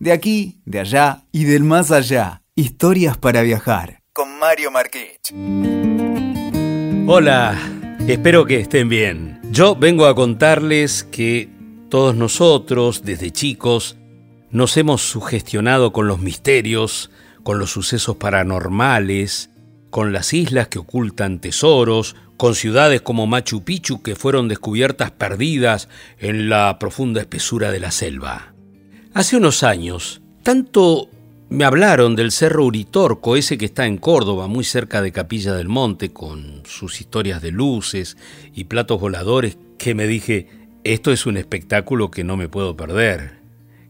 De aquí, de allá y del más allá. Historias para viajar. Con Mario Marquich. Hola, espero que estén bien. Yo vengo a contarles que todos nosotros, desde chicos, nos hemos sugestionado con los misterios, con los sucesos paranormales, con las islas que ocultan tesoros, con ciudades como Machu Picchu que fueron descubiertas perdidas en la profunda espesura de la selva. Hace unos años, tanto me hablaron del Cerro Uritorco, ese que está en Córdoba, muy cerca de Capilla del Monte, con sus historias de luces y platos voladores, que me dije, esto es un espectáculo que no me puedo perder.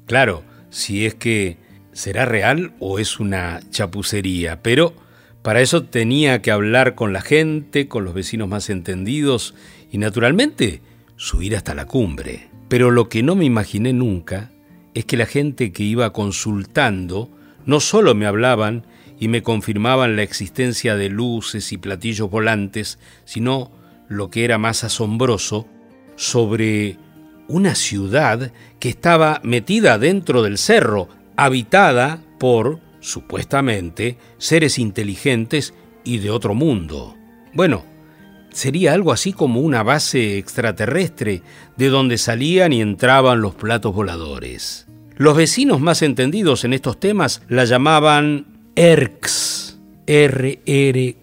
Claro, si es que será real o es una chapucería, pero para eso tenía que hablar con la gente, con los vecinos más entendidos y naturalmente subir hasta la cumbre. Pero lo que no me imaginé nunca es que la gente que iba consultando no solo me hablaban y me confirmaban la existencia de luces y platillos volantes, sino, lo que era más asombroso, sobre una ciudad que estaba metida dentro del cerro, habitada por, supuestamente, seres inteligentes y de otro mundo. Bueno, sería algo así como una base extraterrestre de donde salían y entraban los platos voladores. Los vecinos más entendidos en estos temas la llamaban ERCS, R-R-K-S.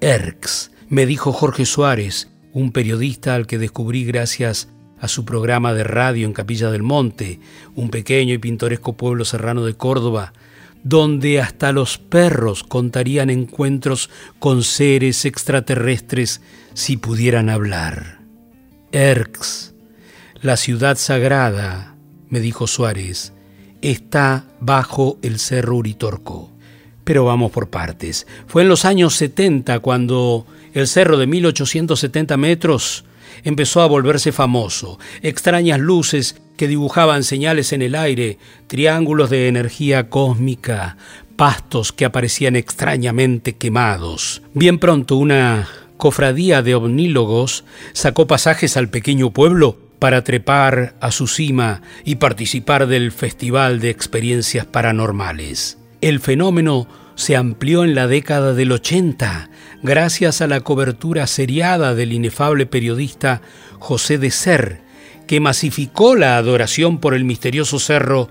ERCS, me dijo Jorge Suárez, un periodista al que descubrí gracias a su programa de radio en Capilla del Monte, un pequeño y pintoresco pueblo serrano de Córdoba, donde hasta los perros contarían encuentros con seres extraterrestres si pudieran hablar. Erx, la ciudad sagrada, me dijo Suárez, está bajo el cerro Uritorco. Pero vamos por partes. Fue en los años 70 cuando el cerro de 1870 metros empezó a volverse famoso. Extrañas luces que dibujaban señales en el aire, triángulos de energía cósmica, pastos que aparecían extrañamente quemados. Bien pronto una cofradía de omnílogos sacó pasajes al pequeño pueblo para trepar a su cima y participar del Festival de Experiencias Paranormales. El fenómeno se amplió en la década del 80 gracias a la cobertura seriada del inefable periodista José de Ser, que masificó la adoración por el misterioso cerro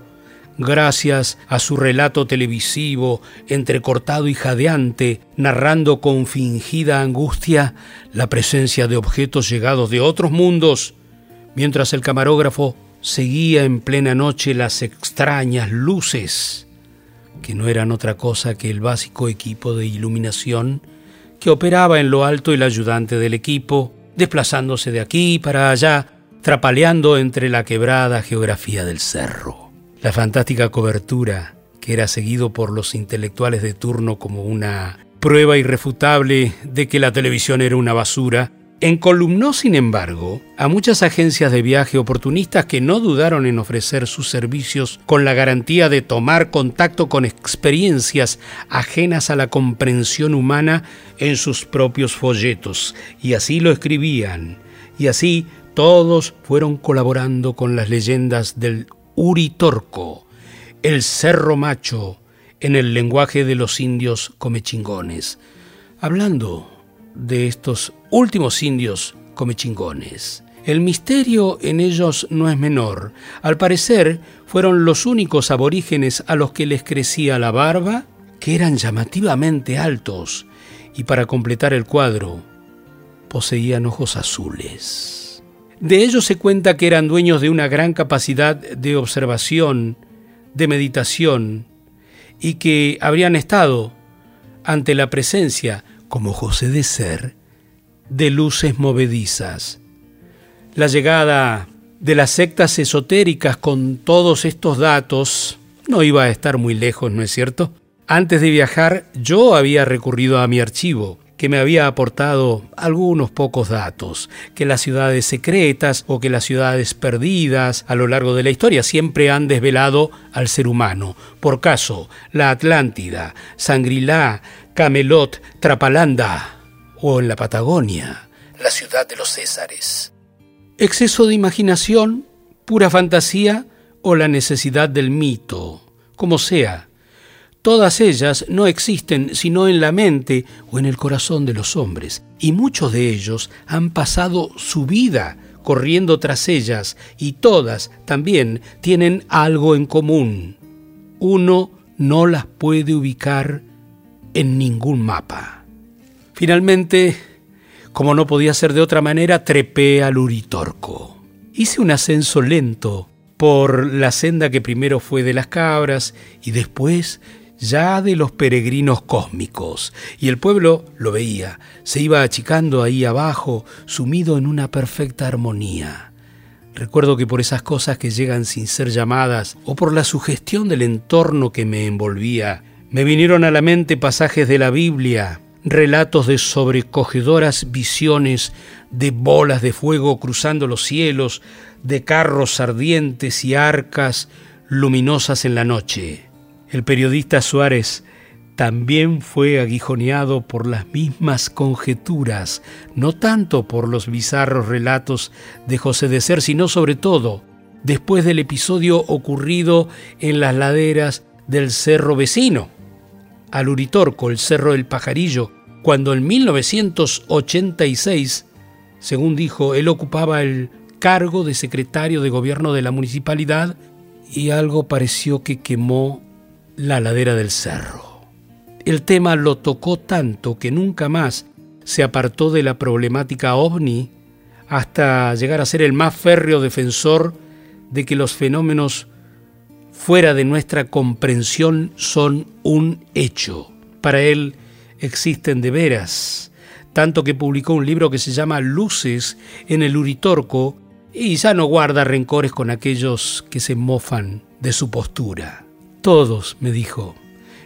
gracias a su relato televisivo entrecortado y jadeante, narrando con fingida angustia la presencia de objetos llegados de otros mundos, mientras el camarógrafo seguía en plena noche las extrañas luces, que no eran otra cosa que el básico equipo de iluminación que operaba en lo alto el ayudante del equipo, desplazándose de aquí para allá, trapaleando entre la quebrada geografía del cerro. La fantástica cobertura, que era seguido por los intelectuales de turno como una prueba irrefutable de que la televisión era una basura, Encolumnó, sin embargo, a muchas agencias de viaje oportunistas que no dudaron en ofrecer sus servicios con la garantía de tomar contacto con experiencias ajenas a la comprensión humana en sus propios folletos. Y así lo escribían. Y así todos fueron colaborando con las leyendas del Uritorco, el Cerro Macho, en el lenguaje de los indios comechingones, hablando de estos últimos indios comechingones. El misterio en ellos no es menor. Al parecer, fueron los únicos aborígenes a los que les crecía la barba, que eran llamativamente altos, y para completar el cuadro, poseían ojos azules. De ellos se cuenta que eran dueños de una gran capacidad de observación, de meditación, y que habrían estado ante la presencia como José de Ser, de luces movedizas. La llegada de las sectas esotéricas con todos estos datos no iba a estar muy lejos, ¿no es cierto? Antes de viajar yo había recurrido a mi archivo, que me había aportado algunos pocos datos, que las ciudades secretas o que las ciudades perdidas a lo largo de la historia siempre han desvelado al ser humano. Por caso, la Atlántida, Sangrilá, Camelot, Trapalanda o en la Patagonia, la ciudad de los Césares. Exceso de imaginación, pura fantasía o la necesidad del mito, como sea. Todas ellas no existen sino en la mente o en el corazón de los hombres, y muchos de ellos han pasado su vida corriendo tras ellas, y todas también tienen algo en común. Uno no las puede ubicar en ningún mapa. Finalmente, como no podía ser de otra manera, trepé al Uritorco. Hice un ascenso lento por la senda que primero fue de las cabras y después ya de los peregrinos cósmicos, y el pueblo lo veía, se iba achicando ahí abajo, sumido en una perfecta armonía. Recuerdo que por esas cosas que llegan sin ser llamadas, o por la sugestión del entorno que me envolvía, me vinieron a la mente pasajes de la Biblia, relatos de sobrecogedoras visiones de bolas de fuego cruzando los cielos, de carros ardientes y arcas luminosas en la noche. El periodista Suárez también fue aguijoneado por las mismas conjeturas, no tanto por los bizarros relatos de José de Ser, sino sobre todo después del episodio ocurrido en las laderas del cerro vecino, al Uritorco, el cerro del Pajarillo, cuando en 1986, según dijo, él ocupaba el cargo de secretario de gobierno de la municipalidad y algo pareció que quemó la ladera del cerro. El tema lo tocó tanto que nunca más se apartó de la problemática ovni hasta llegar a ser el más férreo defensor de que los fenómenos fuera de nuestra comprensión son un hecho. Para él existen de veras, tanto que publicó un libro que se llama Luces en el Uritorco y ya no guarda rencores con aquellos que se mofan de su postura. Todos, me dijo,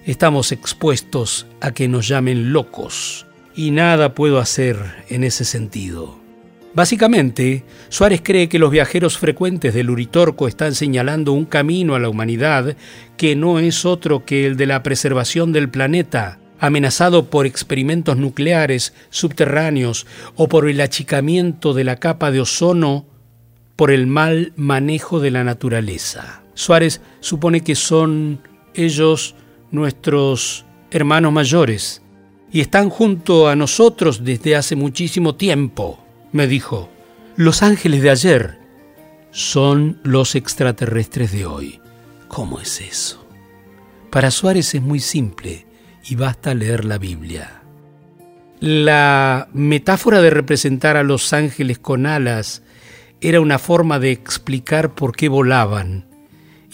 estamos expuestos a que nos llamen locos y nada puedo hacer en ese sentido. Básicamente, Suárez cree que los viajeros frecuentes del Uritorco están señalando un camino a la humanidad que no es otro que el de la preservación del planeta, amenazado por experimentos nucleares subterráneos o por el achicamiento de la capa de ozono por el mal manejo de la naturaleza. Suárez supone que son ellos nuestros hermanos mayores y están junto a nosotros desde hace muchísimo tiempo, me dijo. Los ángeles de ayer son los extraterrestres de hoy. ¿Cómo es eso? Para Suárez es muy simple y basta leer la Biblia. La metáfora de representar a los ángeles con alas era una forma de explicar por qué volaban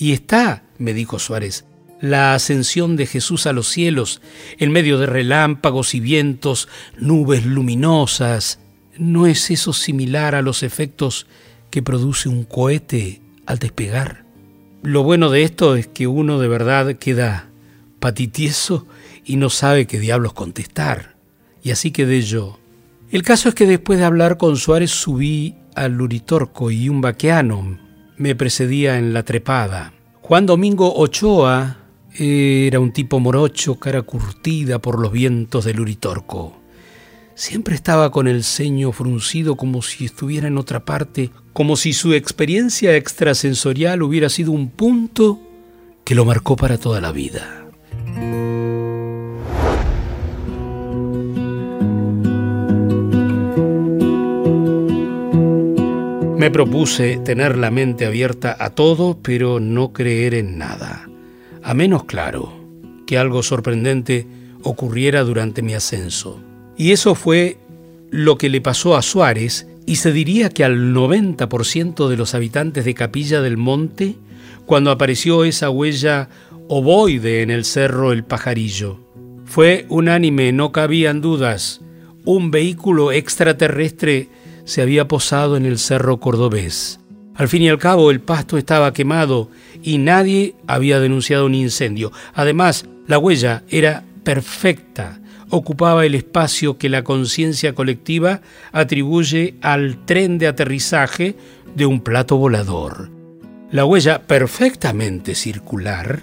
y está, me dijo Suárez, la ascensión de Jesús a los cielos, en medio de relámpagos y vientos, nubes luminosas. ¿No es eso similar a los efectos que produce un cohete al despegar? Lo bueno de esto es que uno de verdad queda patitieso y no sabe qué diablos contestar. Y así quedé yo. El caso es que después de hablar con Suárez subí al Luritorco y un vaqueano me precedía en la trepada. Juan Domingo Ochoa era un tipo morocho, cara curtida por los vientos del Uritorco. Siempre estaba con el ceño fruncido como si estuviera en otra parte, como si su experiencia extrasensorial hubiera sido un punto que lo marcó para toda la vida. Me propuse tener la mente abierta a todo, pero no creer en nada. A menos claro que algo sorprendente ocurriera durante mi ascenso. Y eso fue lo que le pasó a Suárez y se diría que al 90% de los habitantes de Capilla del Monte cuando apareció esa huella ovoide en el cerro El Pajarillo. Fue unánime, no cabían dudas. Un vehículo extraterrestre se había posado en el cerro cordobés. Al fin y al cabo el pasto estaba quemado y nadie había denunciado un incendio. Además, la huella era perfecta, ocupaba el espacio que la conciencia colectiva atribuye al tren de aterrizaje de un plato volador. La huella perfectamente circular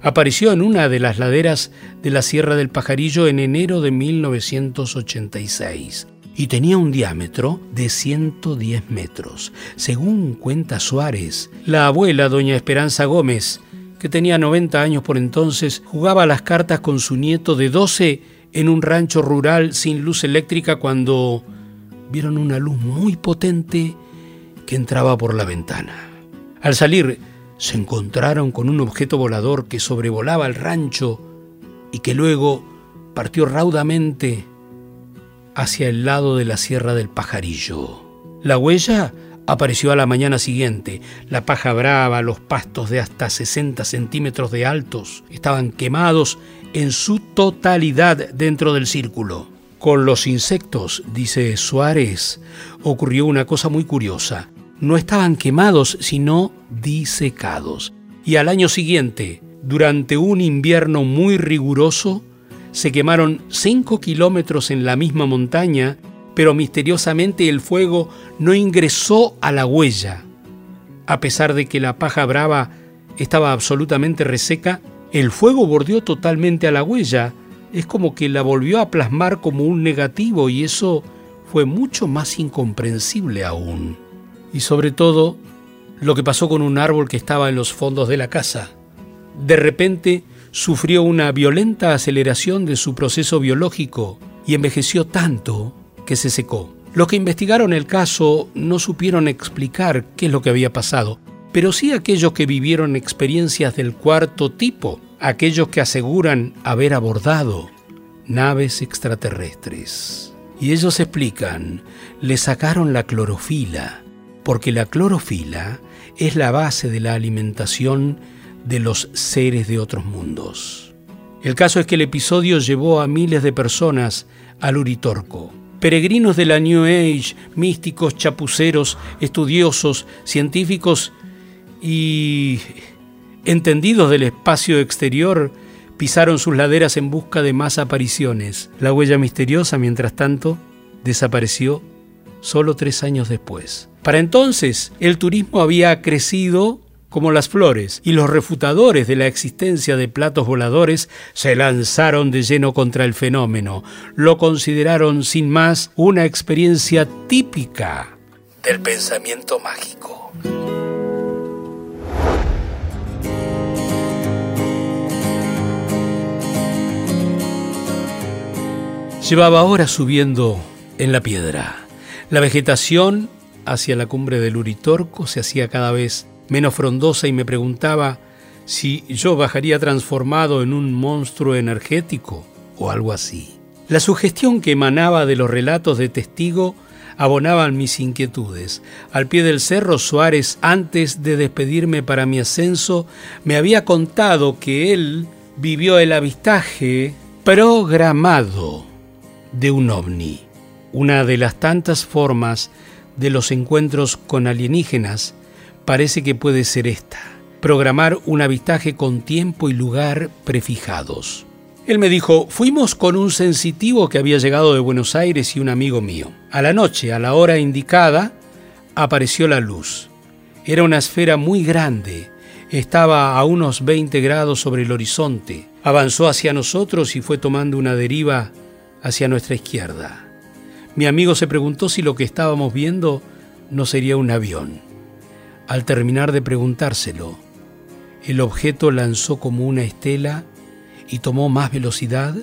apareció en una de las laderas de la Sierra del Pajarillo en enero de 1986 y tenía un diámetro de 110 metros. Según cuenta Suárez, la abuela, doña Esperanza Gómez, que tenía 90 años por entonces, jugaba las cartas con su nieto de 12 en un rancho rural sin luz eléctrica cuando vieron una luz muy potente que entraba por la ventana. Al salir, se encontraron con un objeto volador que sobrevolaba el rancho y que luego partió raudamente hacia el lado de la Sierra del Pajarillo. La huella apareció a la mañana siguiente. La paja brava, los pastos de hasta 60 centímetros de altos, estaban quemados en su totalidad dentro del círculo. Con los insectos, dice Suárez, ocurrió una cosa muy curiosa. No estaban quemados, sino disecados. Y al año siguiente, durante un invierno muy riguroso, se quemaron 5 kilómetros en la misma montaña, pero misteriosamente el fuego no ingresó a la huella. A pesar de que la paja brava estaba absolutamente reseca, el fuego bordeó totalmente a la huella. Es como que la volvió a plasmar como un negativo y eso fue mucho más incomprensible aún. Y sobre todo, lo que pasó con un árbol que estaba en los fondos de la casa. De repente sufrió una violenta aceleración de su proceso biológico y envejeció tanto que se secó. Los que investigaron el caso no supieron explicar qué es lo que había pasado, pero sí aquellos que vivieron experiencias del cuarto tipo, aquellos que aseguran haber abordado naves extraterrestres. Y ellos explican, le sacaron la clorofila, porque la clorofila es la base de la alimentación de los seres de otros mundos. El caso es que el episodio llevó a miles de personas al Uritorco. Peregrinos de la New Age, místicos, chapuceros, estudiosos, científicos y entendidos del espacio exterior pisaron sus laderas en busca de más apariciones. La huella misteriosa, mientras tanto, desapareció solo tres años después. Para entonces, el turismo había crecido como las flores, y los refutadores de la existencia de platos voladores se lanzaron de lleno contra el fenómeno. Lo consideraron sin más una experiencia típica del pensamiento mágico. Llevaba horas subiendo en la piedra. La vegetación hacia la cumbre del Uritorco se hacía cada vez menos frondosa y me preguntaba si yo bajaría transformado en un monstruo energético o algo así. La sugestión que emanaba de los relatos de testigo abonaban mis inquietudes. Al pie del cerro Suárez, antes de despedirme para mi ascenso, me había contado que él vivió el avistaje programado de un ovni, una de las tantas formas de los encuentros con alienígenas parece que puede ser esta, programar un avistaje con tiempo y lugar prefijados. Él me dijo, fuimos con un sensitivo que había llegado de Buenos Aires y un amigo mío. A la noche, a la hora indicada, apareció la luz. Era una esfera muy grande, estaba a unos 20 grados sobre el horizonte. Avanzó hacia nosotros y fue tomando una deriva hacia nuestra izquierda. Mi amigo se preguntó si lo que estábamos viendo no sería un avión. Al terminar de preguntárselo, el objeto lanzó como una estela y tomó más velocidad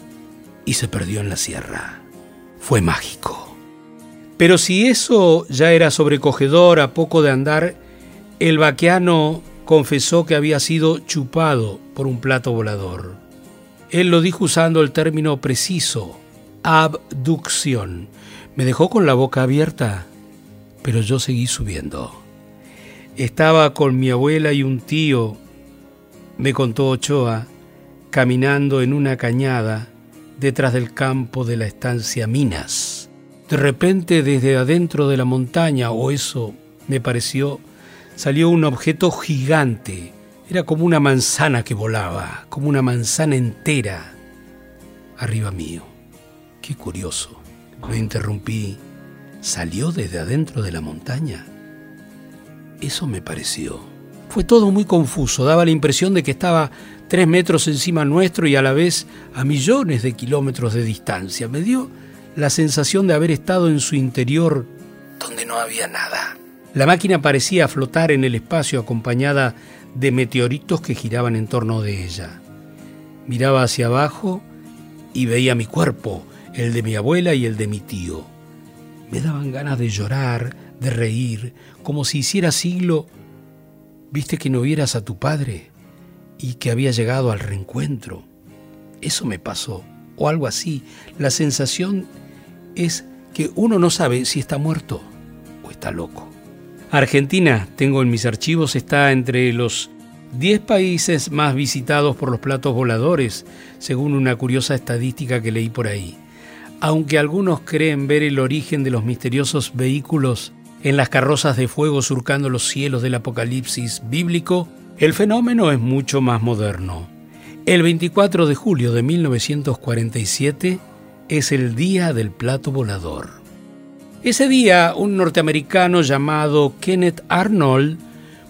y se perdió en la sierra. Fue mágico. Pero si eso ya era sobrecogedor a poco de andar, el vaqueano confesó que había sido chupado por un plato volador. Él lo dijo usando el término preciso, abducción. Me dejó con la boca abierta, pero yo seguí subiendo. Estaba con mi abuela y un tío, me contó Ochoa, caminando en una cañada detrás del campo de la estancia Minas. De repente desde adentro de la montaña, o eso me pareció, salió un objeto gigante. Era como una manzana que volaba, como una manzana entera, arriba mío. Qué curioso. Lo interrumpí. ¿Salió desde adentro de la montaña? Eso me pareció. Fue todo muy confuso, daba la impresión de que estaba tres metros encima nuestro y a la vez a millones de kilómetros de distancia. Me dio la sensación de haber estado en su interior donde no había nada. La máquina parecía flotar en el espacio acompañada de meteoritos que giraban en torno de ella. Miraba hacia abajo y veía mi cuerpo, el de mi abuela y el de mi tío. Me daban ganas de llorar, de reír, como si hiciera siglo. ¿Viste que no vieras a tu padre? Y que había llegado al reencuentro. Eso me pasó, o algo así. La sensación es que uno no sabe si está muerto o está loco. Argentina, tengo en mis archivos, está entre los 10 países más visitados por los platos voladores, según una curiosa estadística que leí por ahí. Aunque algunos creen ver el origen de los misteriosos vehículos en las carrozas de fuego surcando los cielos del apocalipsis bíblico, el fenómeno es mucho más moderno. El 24 de julio de 1947 es el Día del Plato Volador. Ese día, un norteamericano llamado Kenneth Arnold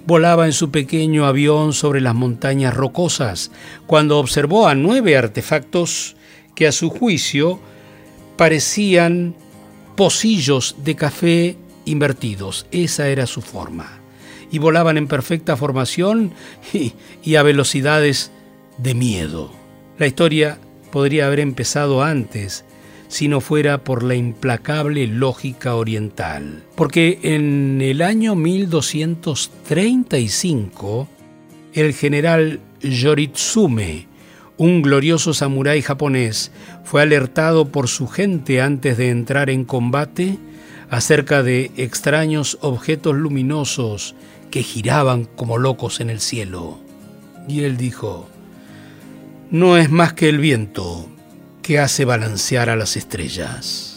volaba en su pequeño avión sobre las montañas rocosas cuando observó a nueve artefactos que a su juicio parecían pocillos de café invertidos. Esa era su forma. Y volaban en perfecta formación y, a velocidades de miedo. La historia podría haber empezado antes si no fuera por la implacable lógica oriental. Porque en el año 1235, el general Yoritsume, un glorioso samurái japonés, fue alertado por su gente antes de entrar en combate acerca de extraños objetos luminosos que giraban como locos en el cielo. Y él dijo, no es más que el viento, que hace balancear a las estrellas.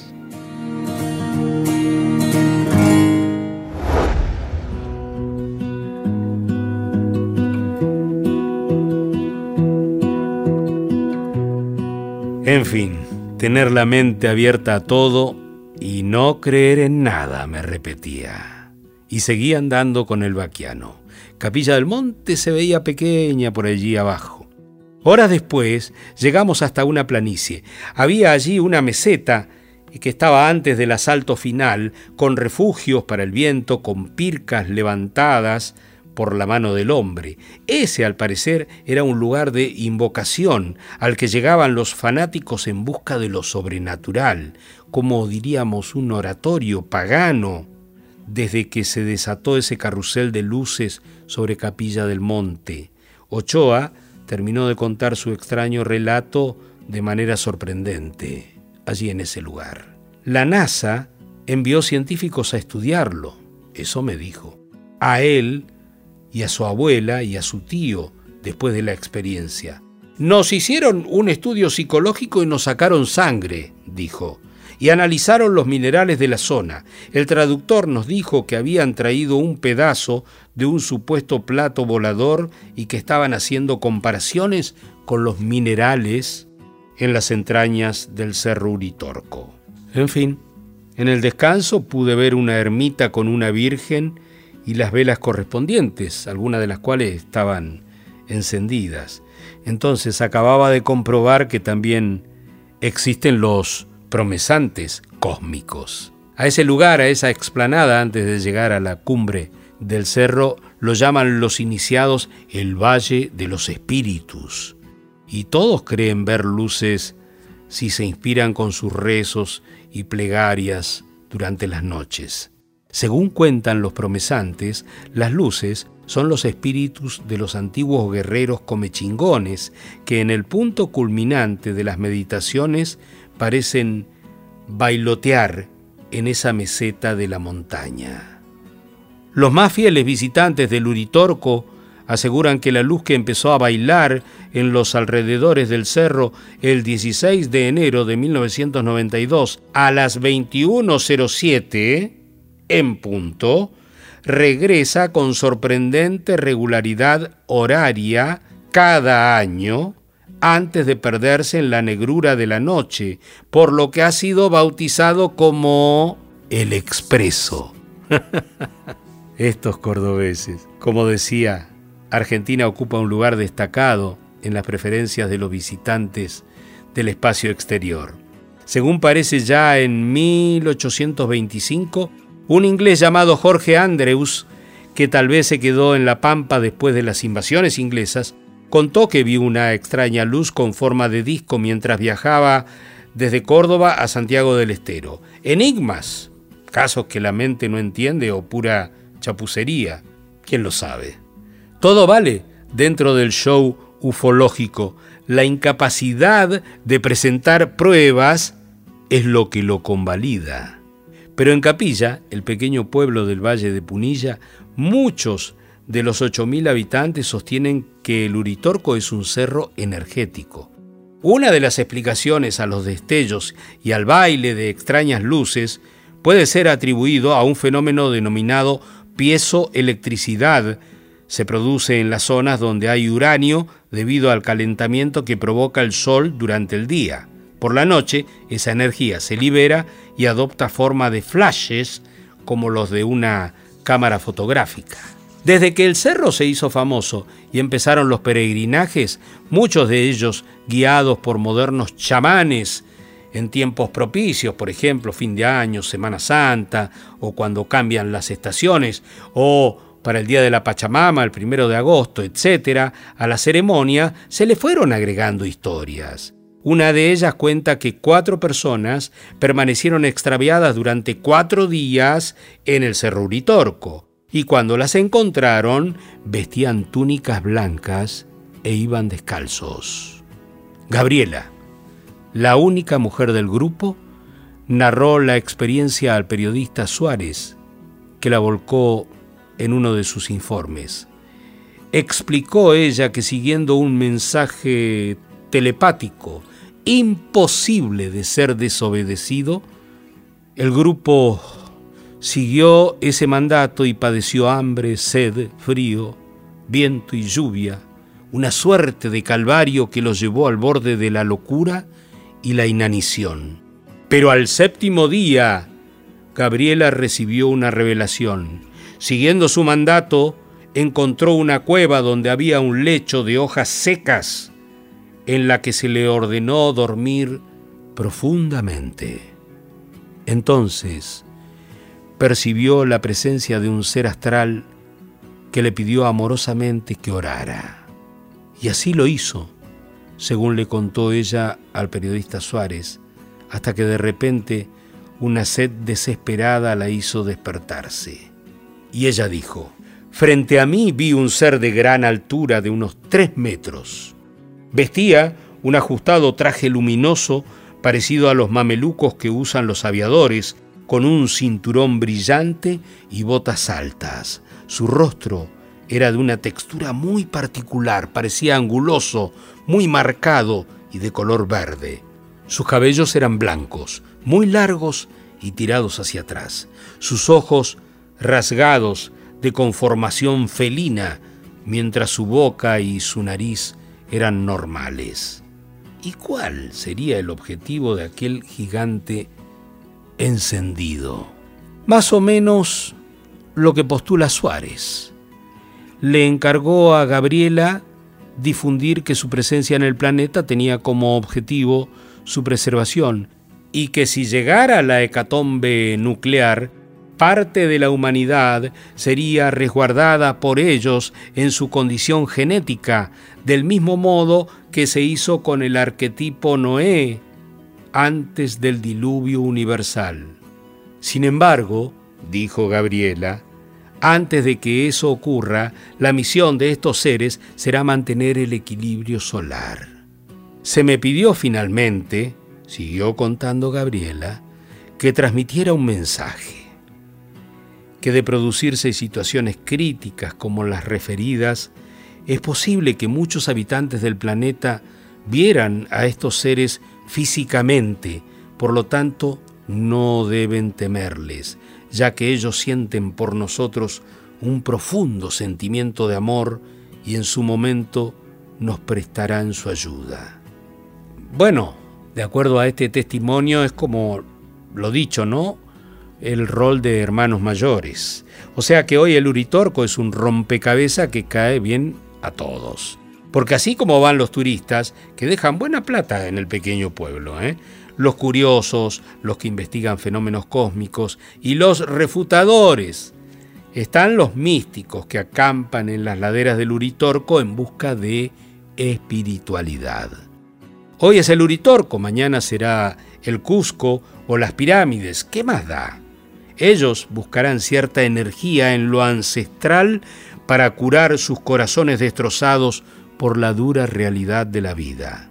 En fin, tener la mente abierta a todo y no creer en nada, me repetía. Y seguía andando con el vaquiano. Capilla del Monte se veía pequeña por allí abajo Horas después llegamos hasta una planicie. Había allí una meseta que estaba antes del asalto final, con refugios para el viento, con pircas levantadas por la mano del hombre. Ese, al parecer, era un lugar de invocación al que llegaban los fanáticos en busca de lo sobrenatural, como diríamos un oratorio pagano, desde que se desató ese carrusel de luces sobre Capilla del Monte. Ochoa terminó de contar su extraño relato de manera sorprendente allí en ese lugar. La NASA envió científicos a estudiarlo, eso me dijo, a él y a su abuela y a su tío después de la experiencia. Nos hicieron un estudio psicológico y nos sacaron sangre, dijo y analizaron los minerales de la zona. El traductor nos dijo que habían traído un pedazo de un supuesto plato volador y que estaban haciendo comparaciones con los minerales en las entrañas del Cerro Uritorco. En fin, en el descanso pude ver una ermita con una virgen y las velas correspondientes, algunas de las cuales estaban encendidas. Entonces acababa de comprobar que también existen los promesantes cósmicos. A ese lugar, a esa explanada, antes de llegar a la cumbre del cerro, lo llaman los iniciados el Valle de los Espíritus. Y todos creen ver luces si se inspiran con sus rezos y plegarias durante las noches. Según cuentan los promesantes, las luces son los espíritus de los antiguos guerreros comechingones que en el punto culminante de las meditaciones parecen bailotear en esa meseta de la montaña. Los más fieles visitantes del Uritorco aseguran que la luz que empezó a bailar en los alrededores del cerro el 16 de enero de 1992 a las 21.07 en punto, regresa con sorprendente regularidad horaria cada año antes de perderse en la negrura de la noche, por lo que ha sido bautizado como el expreso. Estos cordobeses, como decía, Argentina ocupa un lugar destacado en las preferencias de los visitantes del espacio exterior. Según parece ya en 1825, un inglés llamado Jorge Andrews, que tal vez se quedó en la pampa después de las invasiones inglesas, contó que vio una extraña luz con forma de disco mientras viajaba desde Córdoba a Santiago del Estero. Enigmas, casos que la mente no entiende o pura chapucería, quién lo sabe. Todo vale dentro del show ufológico. La incapacidad de presentar pruebas es lo que lo convalida. Pero en Capilla, el pequeño pueblo del Valle de Punilla, muchos de los 8.000 habitantes sostienen que el Uritorco es un cerro energético. Una de las explicaciones a los destellos y al baile de extrañas luces puede ser atribuido a un fenómeno denominado piezoelectricidad. Se produce en las zonas donde hay uranio debido al calentamiento que provoca el sol durante el día. Por la noche, esa energía se libera y adopta forma de flashes como los de una cámara fotográfica. Desde que el cerro se hizo famoso y empezaron los peregrinajes, muchos de ellos guiados por modernos chamanes, en tiempos propicios, por ejemplo, fin de año, Semana Santa, o cuando cambian las estaciones, o para el día de la Pachamama, el primero de agosto, etc., a la ceremonia se le fueron agregando historias. Una de ellas cuenta que cuatro personas permanecieron extraviadas durante cuatro días en el Cerro Uritorco, y cuando las encontraron vestían túnicas blancas e iban descalzos. Gabriela, la única mujer del grupo, narró la experiencia al periodista Suárez, que la volcó en uno de sus informes. Explicó ella que siguiendo un mensaje telepático imposible de ser desobedecido, el grupo siguió ese mandato y padeció hambre, sed, frío, viento y lluvia, una suerte de calvario que los llevó al borde de la locura y la inanición. Pero al séptimo día, Gabriela recibió una revelación. Siguiendo su mandato, encontró una cueva donde había un lecho de hojas secas en la que se le ordenó dormir profundamente. Entonces percibió la presencia de un ser astral que le pidió amorosamente que orara. Y así lo hizo, según le contó ella al periodista Suárez, hasta que de repente una sed desesperada la hizo despertarse. Y ella dijo, frente a mí vi un ser de gran altura de unos tres metros Vestía un ajustado traje luminoso parecido a los mamelucos que usan los aviadores, con un cinturón brillante y botas altas. Su rostro era de una textura muy particular, parecía anguloso, muy marcado y de color verde. Sus cabellos eran blancos, muy largos y tirados hacia atrás. Sus ojos rasgados de conformación felina, mientras su boca y su nariz eran normales. ¿Y cuál sería el objetivo de aquel gigante encendido? Más o menos lo que postula Suárez. Le encargó a Gabriela difundir que su presencia en el planeta tenía como objetivo su preservación y que si llegara la hecatombe nuclear, parte de la humanidad sería resguardada por ellos en su condición genética, del mismo modo que se hizo con el arquetipo Noé antes del diluvio universal. Sin embargo, dijo Gabriela, antes de que eso ocurra, la misión de estos seres será mantener el equilibrio solar. Se me pidió finalmente, siguió contando Gabriela, que transmitiera un mensaje que de producirse situaciones críticas como las referidas, es posible que muchos habitantes del planeta vieran a estos seres físicamente, por lo tanto no deben temerles, ya que ellos sienten por nosotros un profundo sentimiento de amor y en su momento nos prestarán su ayuda. Bueno, de acuerdo a este testimonio es como lo dicho, ¿no? el rol de hermanos mayores. O sea que hoy el Uritorco es un rompecabezas que cae bien a todos. Porque así como van los turistas, que dejan buena plata en el pequeño pueblo, ¿eh? los curiosos, los que investigan fenómenos cósmicos y los refutadores. Están los místicos que acampan en las laderas del Uritorco en busca de espiritualidad. Hoy es el Uritorco, mañana será el Cusco o las pirámides. ¿Qué más da? Ellos buscarán cierta energía en lo ancestral para curar sus corazones destrozados por la dura realidad de la vida.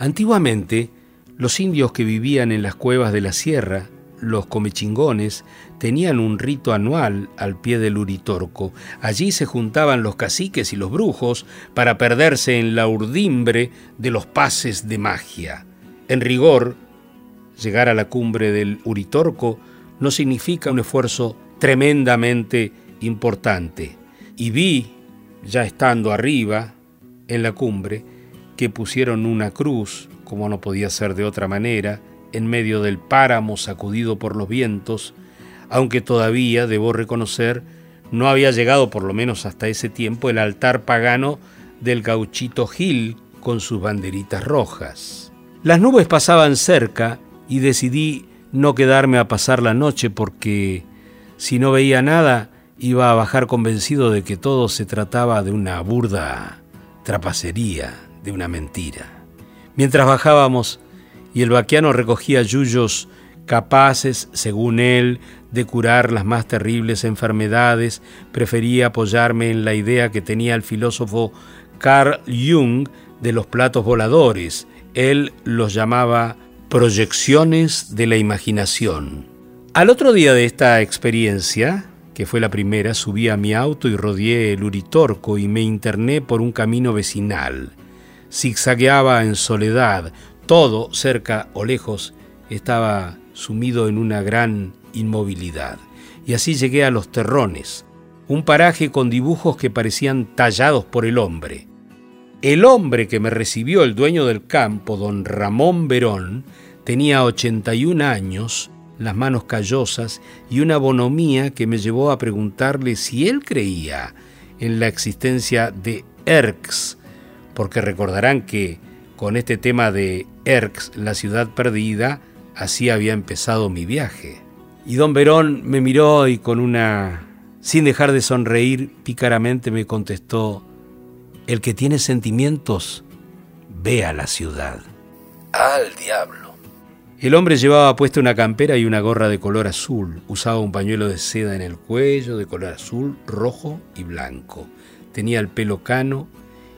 Antiguamente, los indios que vivían en las cuevas de la sierra, los comechingones, tenían un rito anual al pie del Uritorco. Allí se juntaban los caciques y los brujos para perderse en la urdimbre de los pases de magia. En rigor, llegar a la cumbre del Uritorco no significa un esfuerzo tremendamente importante. Y vi, ya estando arriba, en la cumbre, que pusieron una cruz, como no podía ser de otra manera, en medio del páramo sacudido por los vientos, aunque todavía, debo reconocer, no había llegado por lo menos hasta ese tiempo el altar pagano del gauchito Gil con sus banderitas rojas. Las nubes pasaban cerca y decidí no quedarme a pasar la noche porque si no veía nada iba a bajar convencido de que todo se trataba de una burda trapacería, de una mentira. Mientras bajábamos y el vaquiano recogía yuyos capaces, según él, de curar las más terribles enfermedades, prefería apoyarme en la idea que tenía el filósofo Carl Jung de los platos voladores. Él los llamaba proyecciones de la imaginación. Al otro día de esta experiencia, que fue la primera, subí a mi auto y rodeé el Uritorco y me interné por un camino vecinal. Zigzagueaba en soledad, todo, cerca o lejos, estaba sumido en una gran inmovilidad. Y así llegué a Los Terrones, un paraje con dibujos que parecían tallados por el hombre. El hombre que me recibió, el dueño del campo, don Ramón Verón, tenía 81 años, las manos callosas y una bonomía que me llevó a preguntarle si él creía en la existencia de Erx, porque recordarán que con este tema de Erx, la ciudad perdida, así había empezado mi viaje. Y don Verón me miró y con una, sin dejar de sonreír, pícaramente me contestó, el que tiene sentimientos, ve a la ciudad. Al diablo. El hombre llevaba puesta una campera y una gorra de color azul. Usaba un pañuelo de seda en el cuello de color azul, rojo y blanco. Tenía el pelo cano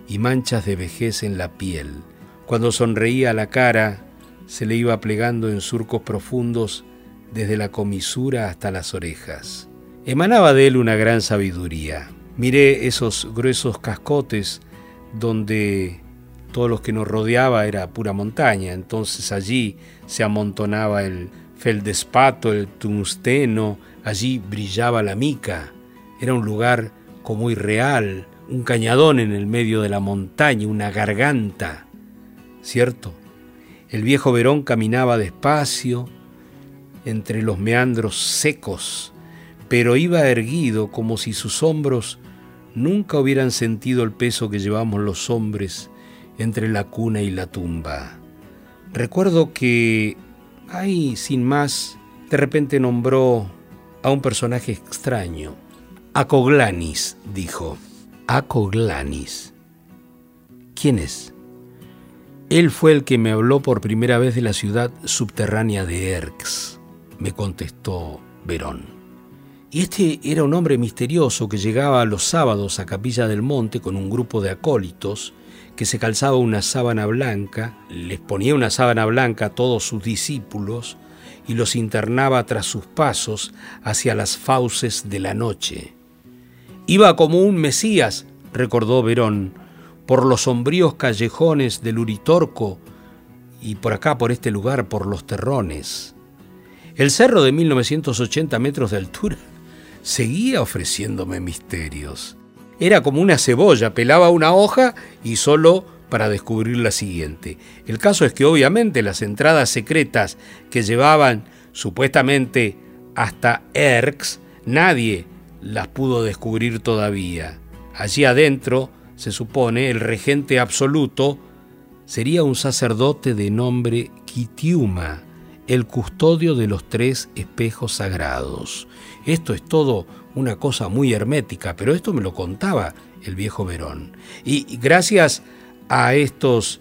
y manchas de vejez en la piel. Cuando sonreía la cara, se le iba plegando en surcos profundos desde la comisura hasta las orejas. Emanaba de él una gran sabiduría. Miré esos gruesos cascotes donde todo lo que nos rodeaba era pura montaña, entonces allí se amontonaba el feldespato, el tungsteno, allí brillaba la mica. Era un lugar como irreal, un cañadón en el medio de la montaña, una garganta, ¿cierto? El viejo Verón caminaba despacio entre los meandros secos, pero iba erguido como si sus hombros nunca hubieran sentido el peso que llevamos los hombres entre la cuna y la tumba. Recuerdo que ahí, sin más, de repente nombró a un personaje extraño. Acoglanis, dijo. Acoglanis. ¿Quién es? Él fue el que me habló por primera vez de la ciudad subterránea de Erx, me contestó Verón. Y este era un hombre misterioso que llegaba los sábados a Capilla del Monte con un grupo de acólitos que se calzaba una sábana blanca, les ponía una sábana blanca a todos sus discípulos y los internaba tras sus pasos hacia las fauces de la noche. Iba como un Mesías, recordó Verón, por los sombríos callejones del Uritorco y por acá, por este lugar, por los terrones. El cerro de 1980 metros de altura seguía ofreciéndome misterios. Era como una cebolla, pelaba una hoja y solo para descubrir la siguiente. El caso es que obviamente las entradas secretas que llevaban supuestamente hasta Erx, nadie las pudo descubrir todavía. Allí adentro, se supone, el regente absoluto sería un sacerdote de nombre Kitiuma, el custodio de los tres espejos sagrados. Esto es todo una cosa muy hermética, pero esto me lo contaba el viejo Verón. Y gracias a estos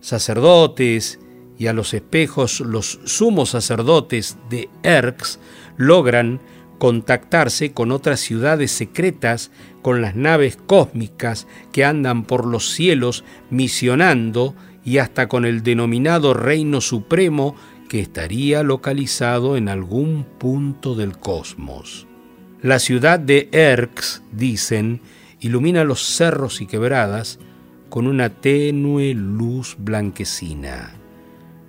sacerdotes y a los espejos, los sumos sacerdotes de Erx logran contactarse con otras ciudades secretas, con las naves cósmicas que andan por los cielos misionando y hasta con el denominado Reino Supremo que estaría localizado en algún punto del cosmos. La ciudad de Erx, dicen, ilumina los cerros y quebradas con una tenue luz blanquecina.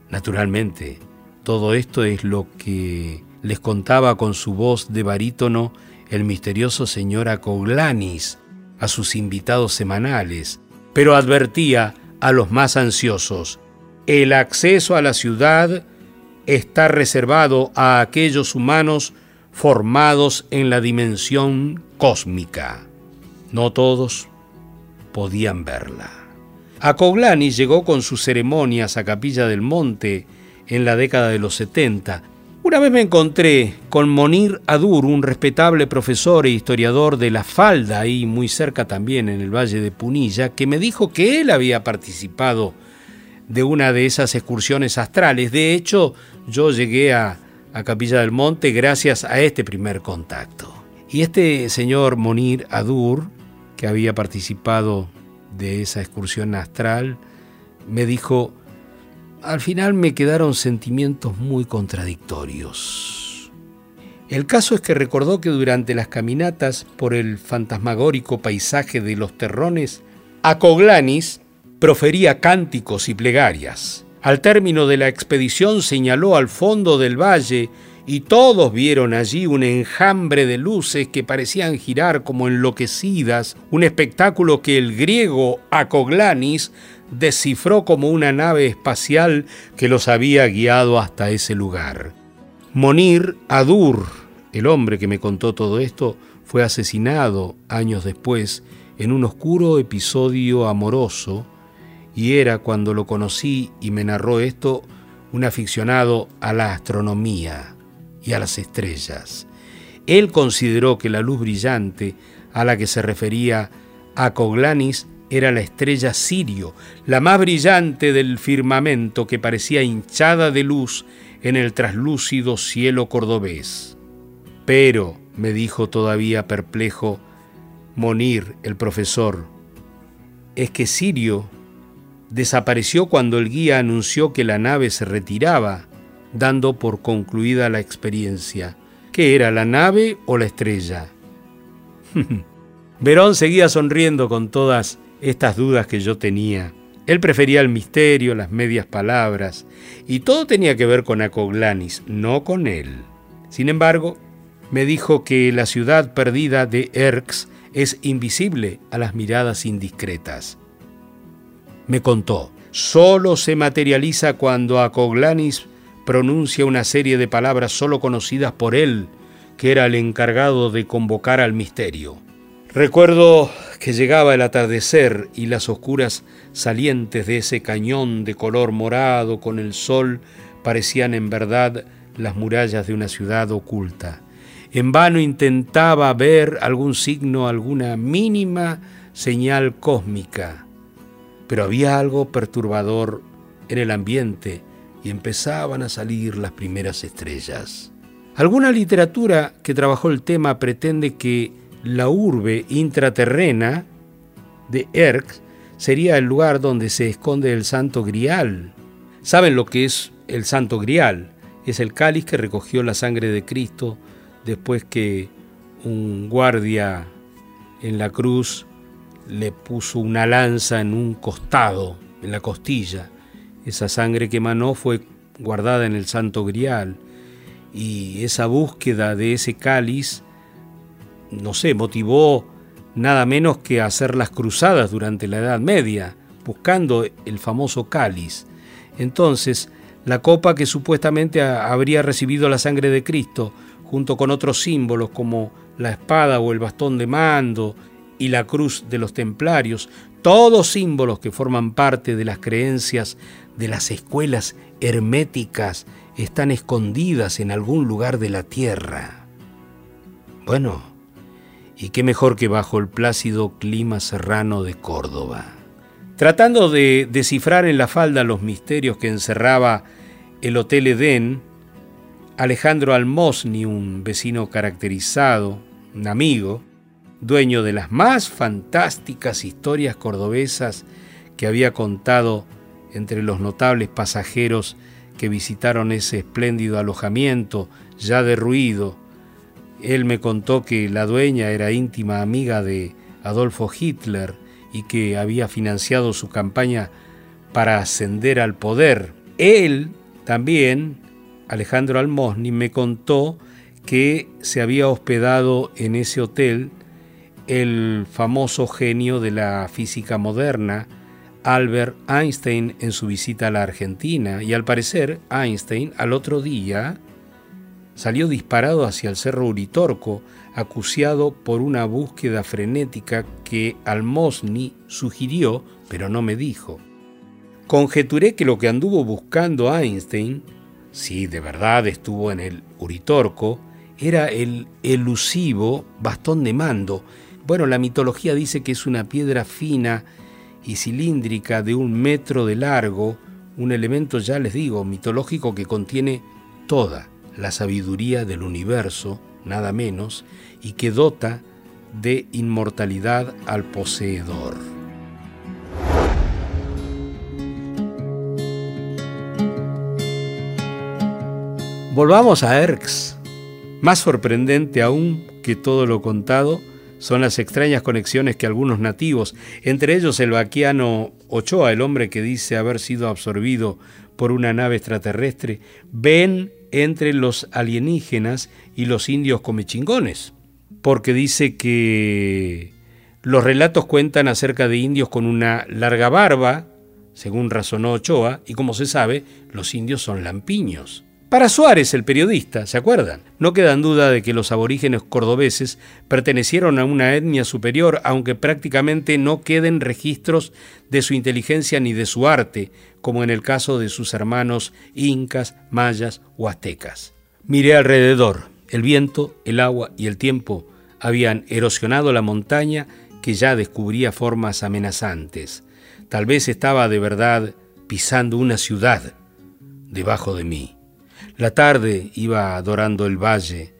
Naturalmente, todo esto es lo que les contaba con su voz de barítono el misterioso señor Acoglanis a sus invitados semanales, pero advertía a los más ansiosos, el acceso a la ciudad está reservado a aquellos humanos formados en la dimensión cósmica. No todos podían verla. Acoglanis llegó con sus ceremonias a Capilla del Monte en la década de los 70. Una vez me encontré con Monir Adur, un respetable profesor e historiador de la Falda, ahí muy cerca también en el Valle de Punilla, que me dijo que él había participado de una de esas excursiones astrales. De hecho, yo llegué a, a Capilla del Monte gracias a este primer contacto. Y este señor Monir Adur, que había participado de esa excursión astral, me dijo, al final me quedaron sentimientos muy contradictorios. El caso es que recordó que durante las caminatas por el fantasmagórico paisaje de los terrones, Acoglanis profería cánticos y plegarias. Al término de la expedición señaló al fondo del valle y todos vieron allí un enjambre de luces que parecían girar como enloquecidas, un espectáculo que el griego Acoglanis descifró como una nave espacial que los había guiado hasta ese lugar. Monir Adur, el hombre que me contó todo esto, fue asesinado años después en un oscuro episodio amoroso y era cuando lo conocí y me narró esto un aficionado a la astronomía y a las estrellas. Él consideró que la luz brillante a la que se refería Acoglanis era la estrella Sirio, la más brillante del firmamento que parecía hinchada de luz en el traslúcido cielo cordobés. Pero, me dijo todavía perplejo, Monir, el profesor, es que Sirio desapareció cuando el guía anunció que la nave se retiraba, dando por concluida la experiencia. ¿Qué era, la nave o la estrella? Verón seguía sonriendo con todas estas dudas que yo tenía. Él prefería el misterio, las medias palabras, y todo tenía que ver con Acoglanis, no con él. Sin embargo, me dijo que la ciudad perdida de Erx es invisible a las miradas indiscretas me contó. Solo se materializa cuando Acoglanis pronuncia una serie de palabras solo conocidas por él, que era el encargado de convocar al misterio. Recuerdo que llegaba el atardecer y las oscuras salientes de ese cañón de color morado con el sol parecían en verdad las murallas de una ciudad oculta. En vano intentaba ver algún signo, alguna mínima señal cósmica pero había algo perturbador en el ambiente y empezaban a salir las primeras estrellas. Alguna literatura que trabajó el tema pretende que la urbe intraterrena de Erx sería el lugar donde se esconde el Santo Grial. ¿Saben lo que es el Santo Grial? Es el cáliz que recogió la sangre de Cristo después que un guardia en la cruz le puso una lanza en un costado, en la costilla. Esa sangre que emanó fue guardada en el Santo Grial y esa búsqueda de ese cáliz, no sé, motivó nada menos que hacer las cruzadas durante la Edad Media, buscando el famoso cáliz. Entonces, la copa que supuestamente habría recibido la sangre de Cristo, junto con otros símbolos como la espada o el bastón de mando, y la cruz de los templarios, Todos símbolos que forman parte de las creencias de las escuelas herméticas están escondidas en algún lugar de la tierra. Bueno, y qué mejor que bajo el plácido clima serrano de Córdoba. Tratando de descifrar en la falda los misterios que encerraba el Hotel Edén, Alejandro Almosni, un vecino caracterizado, un amigo, dueño de las más fantásticas historias cordobesas que había contado entre los notables pasajeros que visitaron ese espléndido alojamiento ya derruido. Él me contó que la dueña era íntima amiga de Adolfo Hitler y que había financiado su campaña para ascender al poder. Él también Alejandro Almosni me contó que se había hospedado en ese hotel el famoso genio de la física moderna, Albert Einstein, en su visita a la Argentina, y al parecer Einstein al otro día salió disparado hacia el cerro Uritorco, acuciado por una búsqueda frenética que Almosni sugirió, pero no me dijo. Conjeturé que lo que anduvo buscando Einstein si de verdad estuvo en el Uritorco, era el elusivo bastón de mando. Bueno, la mitología dice que es una piedra fina y cilíndrica de un metro de largo, un elemento, ya les digo, mitológico que contiene toda la sabiduría del universo, nada menos, y que dota de inmortalidad al poseedor. Volvamos a Erx. Más sorprendente aún que todo lo contado son las extrañas conexiones que algunos nativos, entre ellos el vaquiano Ochoa, el hombre que dice haber sido absorbido por una nave extraterrestre, ven entre los alienígenas y los indios comechingones, porque dice que los relatos cuentan acerca de indios con una larga barba, según razonó Ochoa, y como se sabe, los indios son lampiños. Para Suárez, el periodista, ¿se acuerdan? No queda en duda de que los aborígenes cordobeses pertenecieron a una etnia superior, aunque prácticamente no queden registros de su inteligencia ni de su arte, como en el caso de sus hermanos incas, mayas o aztecas. Miré alrededor. El viento, el agua y el tiempo habían erosionado la montaña que ya descubría formas amenazantes. Tal vez estaba de verdad pisando una ciudad debajo de mí. La tarde iba adorando el valle.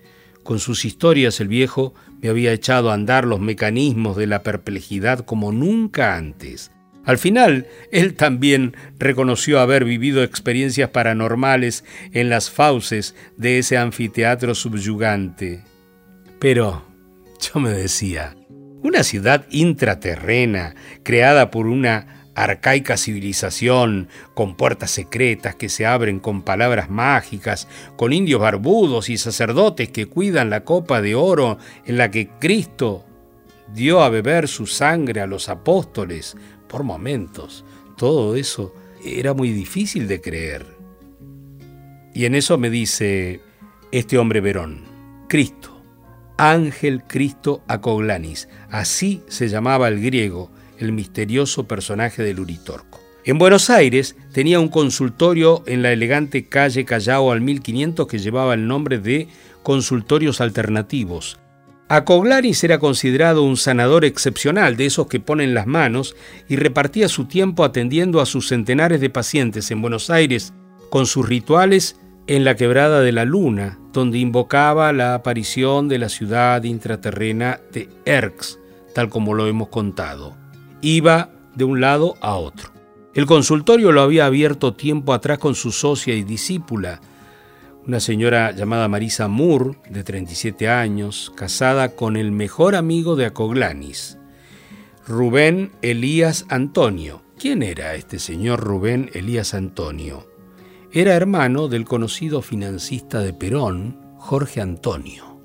Con sus historias el viejo me había echado a andar los mecanismos de la perplejidad como nunca antes. Al final, él también reconoció haber vivido experiencias paranormales en las fauces de ese anfiteatro subyugante. Pero, yo me decía, una ciudad intraterrena, creada por una arcaica civilización, con puertas secretas que se abren con palabras mágicas, con indios barbudos y sacerdotes que cuidan la copa de oro en la que Cristo dio a beber su sangre a los apóstoles por momentos. Todo eso era muy difícil de creer. Y en eso me dice este hombre Verón, Cristo, Ángel Cristo Acoglanis, así se llamaba el griego, el misterioso personaje del Uritorco. En Buenos Aires tenía un consultorio en la elegante calle Callao al 1500 que llevaba el nombre de Consultorios Alternativos. Acoglaris era considerado un sanador excepcional, de esos que ponen las manos, y repartía su tiempo atendiendo a sus centenares de pacientes en Buenos Aires con sus rituales en la quebrada de la luna, donde invocaba la aparición de la ciudad intraterrena de Erx, tal como lo hemos contado iba de un lado a otro. El consultorio lo había abierto tiempo atrás con su socia y discípula, una señora llamada Marisa Moore, de 37 años, casada con el mejor amigo de Acoglanis, Rubén Elías Antonio. ¿Quién era este señor Rubén Elías Antonio? Era hermano del conocido financista de Perón, Jorge Antonio.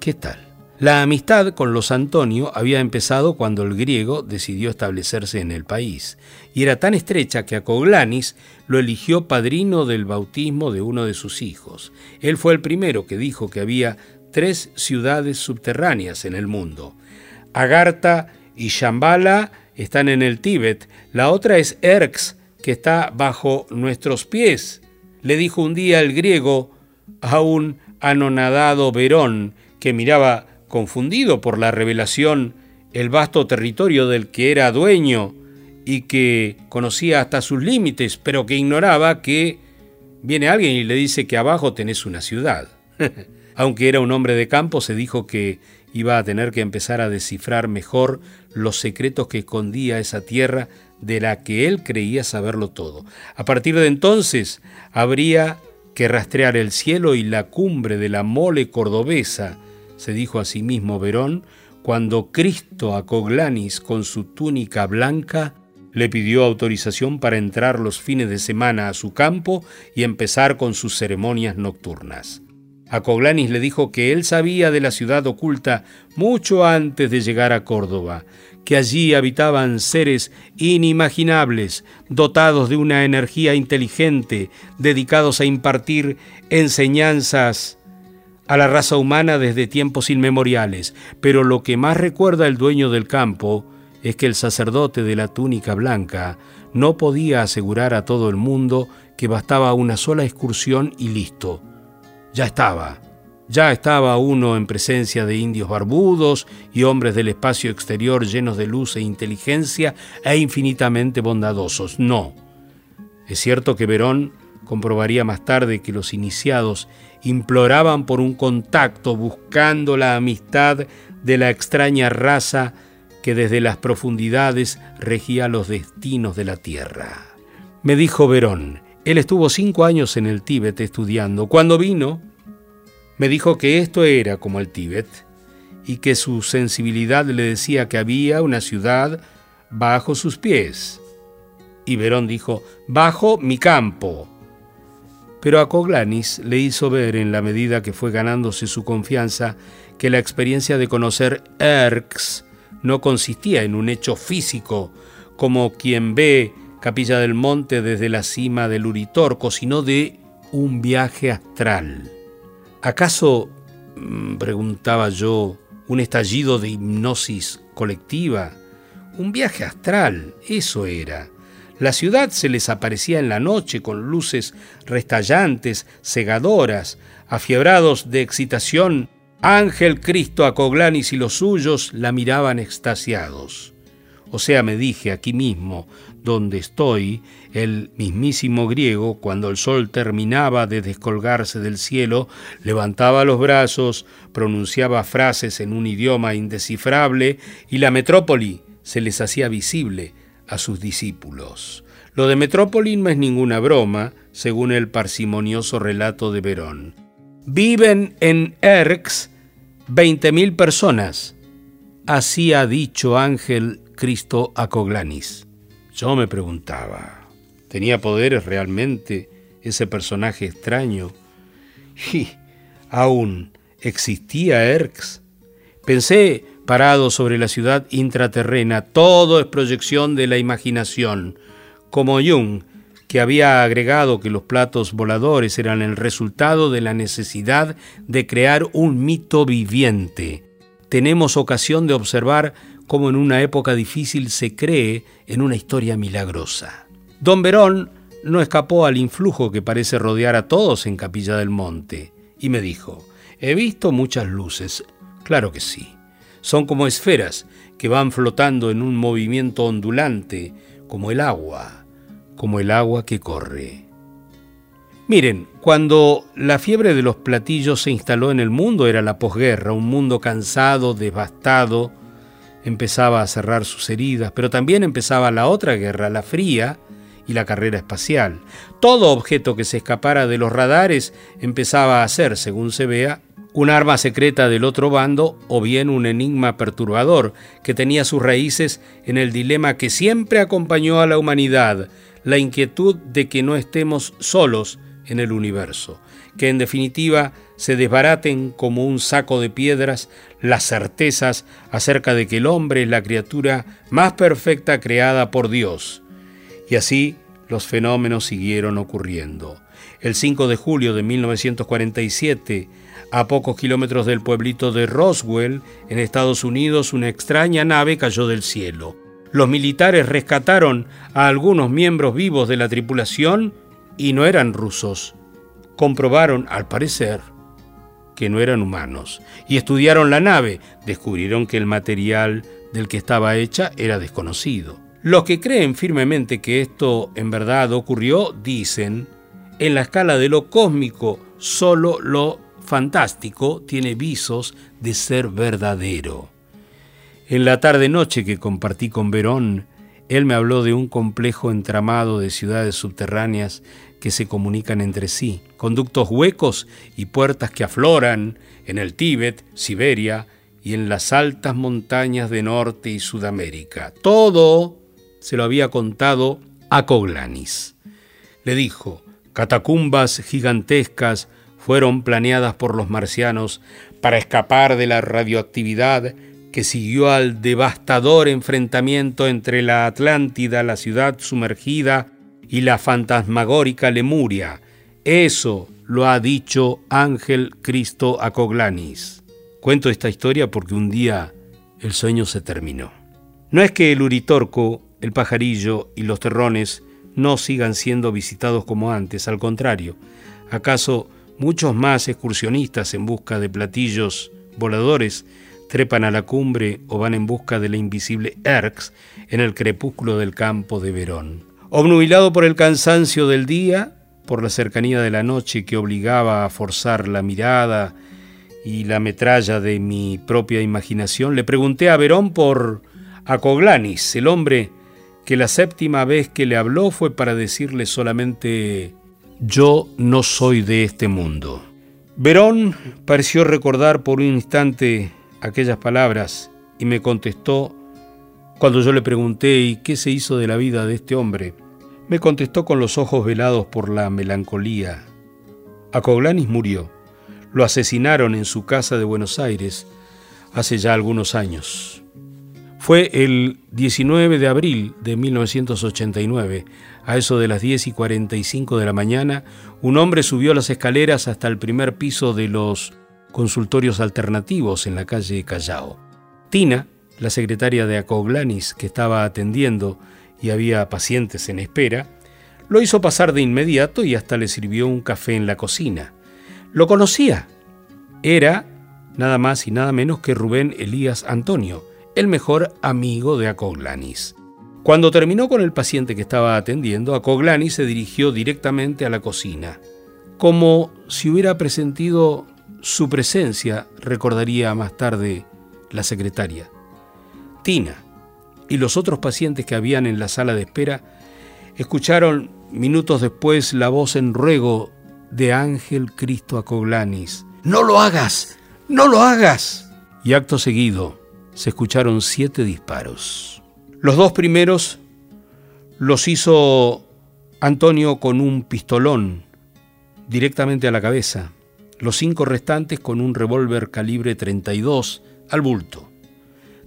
¿Qué tal? La amistad con los Antonio había empezado cuando el griego decidió establecerse en el país, y era tan estrecha que Acoglanis lo eligió padrino del bautismo de uno de sus hijos. Él fue el primero que dijo que había tres ciudades subterráneas en el mundo, Agartha y Shambhala están en el Tíbet, la otra es Erx, que está bajo nuestros pies. Le dijo un día el griego a un anonadado Verón, que miraba confundido por la revelación el vasto territorio del que era dueño y que conocía hasta sus límites, pero que ignoraba que viene alguien y le dice que abajo tenés una ciudad. Aunque era un hombre de campo, se dijo que iba a tener que empezar a descifrar mejor los secretos que escondía esa tierra de la que él creía saberlo todo. A partir de entonces habría que rastrear el cielo y la cumbre de la mole cordobesa, se dijo a sí mismo Verón, cuando Cristo a Coglanis con su túnica blanca le pidió autorización para entrar los fines de semana a su campo y empezar con sus ceremonias nocturnas. A Coglanis le dijo que él sabía de la ciudad oculta mucho antes de llegar a Córdoba, que allí habitaban seres inimaginables, dotados de una energía inteligente, dedicados a impartir enseñanzas a la raza humana desde tiempos inmemoriales. Pero lo que más recuerda el dueño del campo es que el sacerdote de la túnica blanca no podía asegurar a todo el mundo que bastaba una sola excursión y listo ya estaba. Ya estaba uno en presencia de indios barbudos y hombres del espacio exterior llenos de luz e inteligencia e infinitamente bondadosos. No. Es cierto que Verón comprobaría más tarde que los iniciados imploraban por un contacto buscando la amistad de la extraña raza que desde las profundidades regía los destinos de la tierra. Me dijo Verón, él estuvo cinco años en el Tíbet estudiando. Cuando vino, me dijo que esto era como el Tíbet y que su sensibilidad le decía que había una ciudad bajo sus pies. Y Verón dijo, bajo mi campo. Pero a Coglanis le hizo ver, en la medida que fue ganándose su confianza, que la experiencia de conocer Erx no consistía en un hecho físico, como quien ve Capilla del Monte desde la cima del Uritorco, sino de un viaje astral. ¿Acaso, mm, preguntaba yo, un estallido de hipnosis colectiva? Un viaje astral, eso era. La ciudad se les aparecía en la noche con luces restallantes, cegadoras, afiebrados de excitación. Ángel Cristo Acoglanis y los suyos la miraban extasiados. O sea, me dije aquí mismo, donde estoy, el mismísimo griego, cuando el sol terminaba de descolgarse del cielo, levantaba los brazos, pronunciaba frases en un idioma indescifrable y la metrópoli se les hacía visible a sus discípulos. Lo de metrópoli no es ninguna broma, según el parsimonioso relato de Verón. Viven en Erx 20.000 personas. Así ha dicho Ángel Cristo Acoglanis. Yo me preguntaba, ¿tenía poderes realmente ese personaje extraño? Y aún existía Erx. Pensé, parado sobre la ciudad intraterrena, todo es proyección de la imaginación, como Jung, que había agregado que los platos voladores eran el resultado de la necesidad de crear un mito viviente. Tenemos ocasión de observar cómo en una época difícil se cree en una historia milagrosa. Don Verón no escapó al influjo que parece rodear a todos en Capilla del Monte, y me dijo, he visto muchas luces, claro que sí, son como esferas que van flotando en un movimiento ondulante, como el agua, como el agua que corre. Miren, cuando la fiebre de los platillos se instaló en el mundo era la posguerra, un mundo cansado, devastado, empezaba a cerrar sus heridas, pero también empezaba la otra guerra, la fría y la carrera espacial. Todo objeto que se escapara de los radares empezaba a ser, según se vea, un arma secreta del otro bando o bien un enigma perturbador que tenía sus raíces en el dilema que siempre acompañó a la humanidad, la inquietud de que no estemos solos en el universo, que en definitiva se desbaraten como un saco de piedras las certezas acerca de que el hombre es la criatura más perfecta creada por Dios. Y así los fenómenos siguieron ocurriendo. El 5 de julio de 1947, a pocos kilómetros del pueblito de Roswell, en Estados Unidos, una extraña nave cayó del cielo. Los militares rescataron a algunos miembros vivos de la tripulación y no eran rusos. Comprobaron, al parecer, que no eran humanos y estudiaron la nave. Descubrieron que el material del que estaba hecha era desconocido. Los que creen firmemente que esto en verdad ocurrió dicen, en la escala de lo cósmico, solo lo fantástico tiene visos de ser verdadero. En la tarde-noche que compartí con Verón, él me habló de un complejo entramado de ciudades subterráneas que se comunican entre sí, conductos huecos y puertas que afloran en el Tíbet, Siberia y en las altas montañas de Norte y Sudamérica. Todo se lo había contado a Coglanis. Le dijo, catacumbas gigantescas fueron planeadas por los marcianos para escapar de la radioactividad que siguió al devastador enfrentamiento entre la Atlántida, la ciudad sumergida, y la fantasmagórica Lemuria. Eso lo ha dicho Ángel Cristo Acoglanis. Cuento esta historia porque un día el sueño se terminó. No es que el Uritorco, el pajarillo y los terrones no sigan siendo visitados como antes, al contrario, acaso muchos más excursionistas en busca de platillos voladores trepan a la cumbre o van en busca de la invisible Erx en el crepúsculo del campo de Verón. Obnubilado por el cansancio del día, por la cercanía de la noche que obligaba a forzar la mirada y la metralla de mi propia imaginación, le pregunté a Verón por Acoglanis, el hombre que la séptima vez que le habló fue para decirle solamente yo no soy de este mundo. Verón pareció recordar por un instante aquellas palabras y me contestó cuando yo le pregunté ¿y qué se hizo de la vida de este hombre? Me contestó con los ojos velados por la melancolía. Acoglanis murió. Lo asesinaron en su casa de Buenos Aires hace ya algunos años. Fue el 19 de abril de 1989, a eso de las 10 y 45 de la mañana, un hombre subió las escaleras hasta el primer piso de los consultorios alternativos en la calle Callao. Tina, la secretaria de Acoglanis que estaba atendiendo y había pacientes en espera, lo hizo pasar de inmediato y hasta le sirvió un café en la cocina. Lo conocía. Era nada más y nada menos que Rubén Elías Antonio, el mejor amigo de Acoglanis. Cuando terminó con el paciente que estaba atendiendo, Acoglanis se dirigió directamente a la cocina, como si hubiera presentido su presencia, recordaría más tarde la secretaria. Tina y los otros pacientes que habían en la sala de espera escucharon minutos después la voz en ruego de Ángel Cristo Acoglanis. ¡No lo hagas! ¡No lo hagas! Y acto seguido se escucharon siete disparos. Los dos primeros los hizo Antonio con un pistolón directamente a la cabeza, los cinco restantes con un revólver calibre 32 al bulto.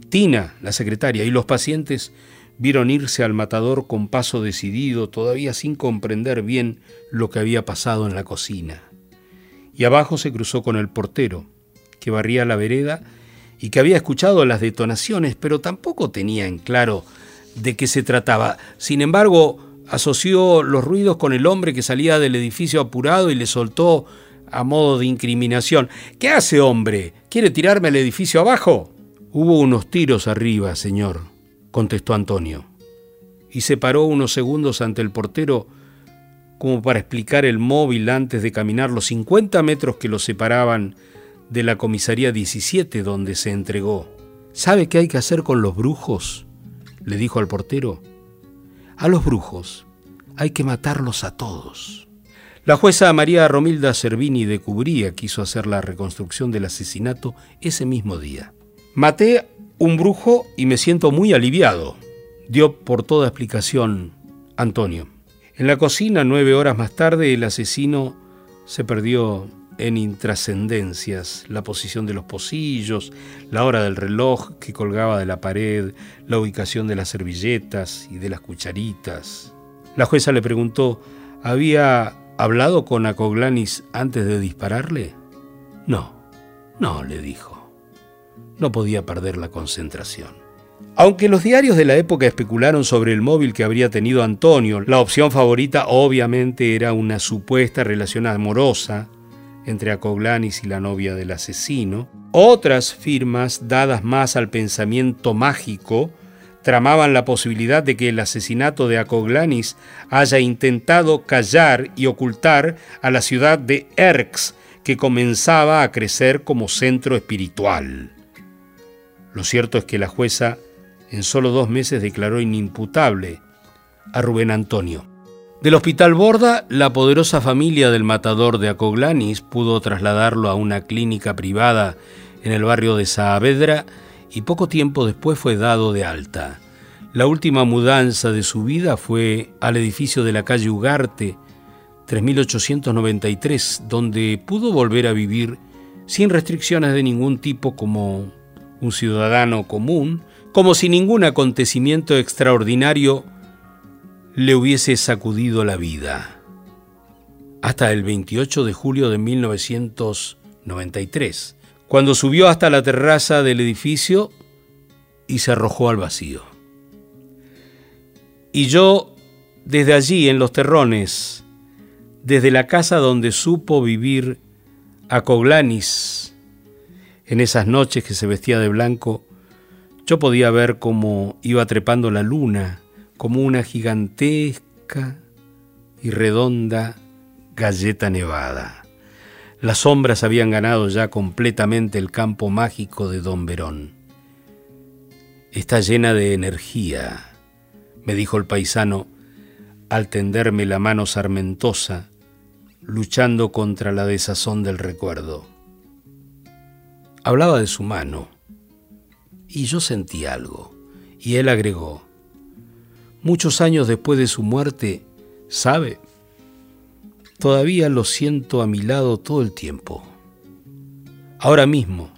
Tina, la secretaria, y los pacientes vieron irse al matador con paso decidido, todavía sin comprender bien lo que había pasado en la cocina. Y abajo se cruzó con el portero, que barría la vereda y que había escuchado las detonaciones, pero tampoco tenía en claro de qué se trataba. Sin embargo, asoció los ruidos con el hombre que salía del edificio apurado y le soltó a modo de incriminación. ¿Qué hace, hombre? ¿Quiere tirarme al edificio abajo? Hubo unos tiros arriba, señor, contestó Antonio, y se paró unos segundos ante el portero como para explicar el móvil antes de caminar los 50 metros que lo separaban de la comisaría 17 donde se entregó. ¿Sabe qué hay que hacer con los brujos? le dijo al portero. A los brujos hay que matarlos a todos. La jueza María Romilda Cervini de Cubría quiso hacer la reconstrucción del asesinato ese mismo día. Maté un brujo y me siento muy aliviado, dio por toda explicación Antonio. En la cocina, nueve horas más tarde, el asesino se perdió en intrascendencias, la posición de los pocillos, la hora del reloj que colgaba de la pared, la ubicación de las servilletas y de las cucharitas. La jueza le preguntó, ¿había hablado con Acoglanis antes de dispararle? No, no, le dijo. No podía perder la concentración. Aunque los diarios de la época especularon sobre el móvil que habría tenido Antonio, la opción favorita obviamente era una supuesta relación amorosa entre Acoglanis y la novia del asesino. Otras firmas, dadas más al pensamiento mágico, tramaban la posibilidad de que el asesinato de Acoglanis haya intentado callar y ocultar a la ciudad de Erx, que comenzaba a crecer como centro espiritual. Lo cierto es que la jueza en solo dos meses declaró inimputable a Rubén Antonio. Del hospital Borda, la poderosa familia del matador de Acoglanis pudo trasladarlo a una clínica privada en el barrio de Saavedra y poco tiempo después fue dado de alta. La última mudanza de su vida fue al edificio de la calle Ugarte, 3893, donde pudo volver a vivir sin restricciones de ningún tipo como un ciudadano común, como si ningún acontecimiento extraordinario le hubiese sacudido la vida. Hasta el 28 de julio de 1993, cuando subió hasta la terraza del edificio y se arrojó al vacío. Y yo, desde allí, en los terrones, desde la casa donde supo vivir a Coglanis, en esas noches que se vestía de blanco, yo podía ver cómo iba trepando la luna, como una gigantesca y redonda galleta nevada. Las sombras habían ganado ya completamente el campo mágico de Don Verón. Está llena de energía, me dijo el paisano al tenderme la mano sarmentosa, luchando contra la desazón del recuerdo. Hablaba de su mano, y yo sentí algo, y él agregó, muchos años después de su muerte, ¿sabe? Todavía lo siento a mi lado todo el tiempo. Ahora mismo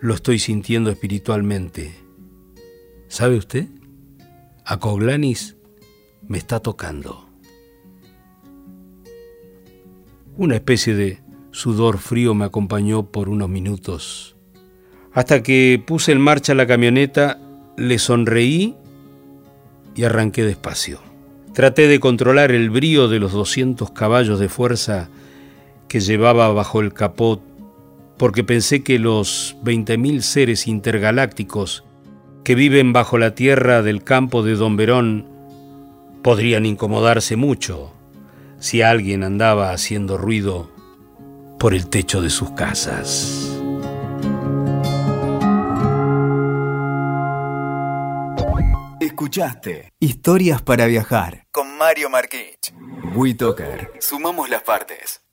lo estoy sintiendo espiritualmente. ¿Sabe usted? A Coglanis me está tocando. Una especie de sudor frío me acompañó por unos minutos. Hasta que puse en marcha la camioneta, le sonreí y arranqué despacio. Traté de controlar el brío de los 200 caballos de fuerza que llevaba bajo el capot, porque pensé que los 20.000 seres intergalácticos que viven bajo la tierra del campo de Don Verón podrían incomodarse mucho si alguien andaba haciendo ruido por el techo de sus casas. Escuchaste Historias para viajar con Mario Marquich. WeToker. Sumamos las partes.